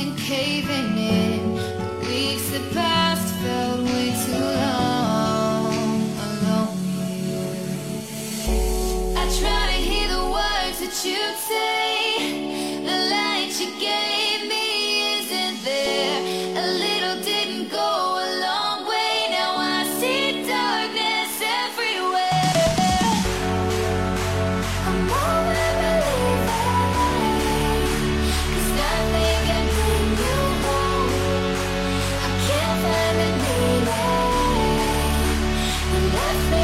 something caving in. The weeks that passed felt way too long. Alone here. I try to hear the words that you say. left me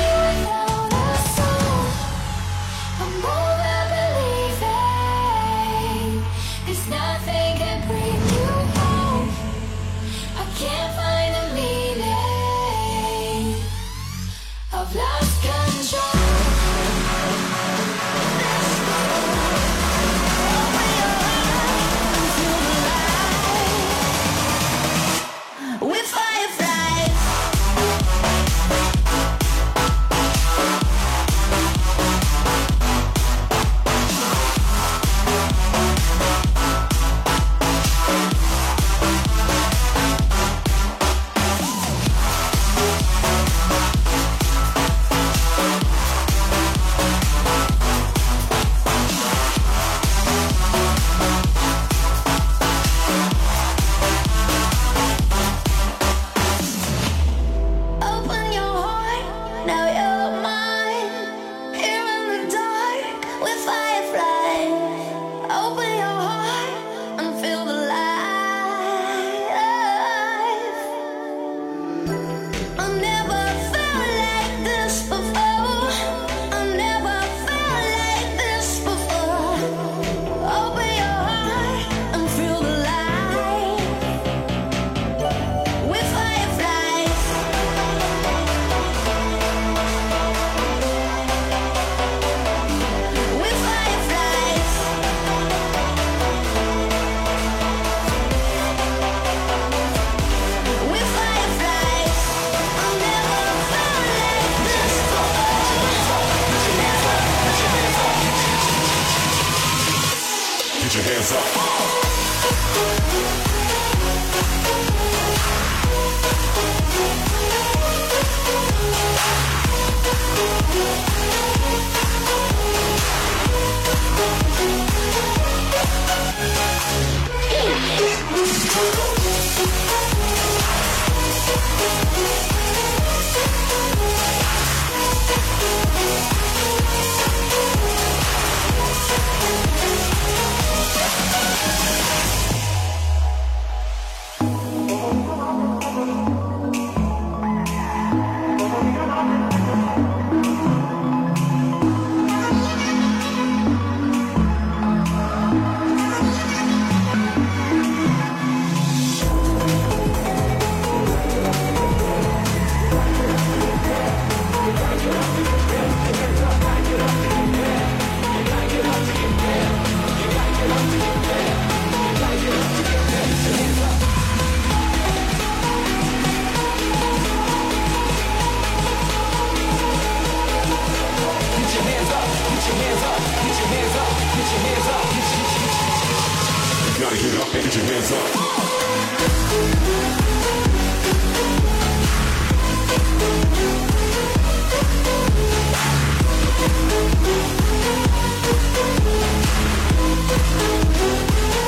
hands up. Get up get your hands up.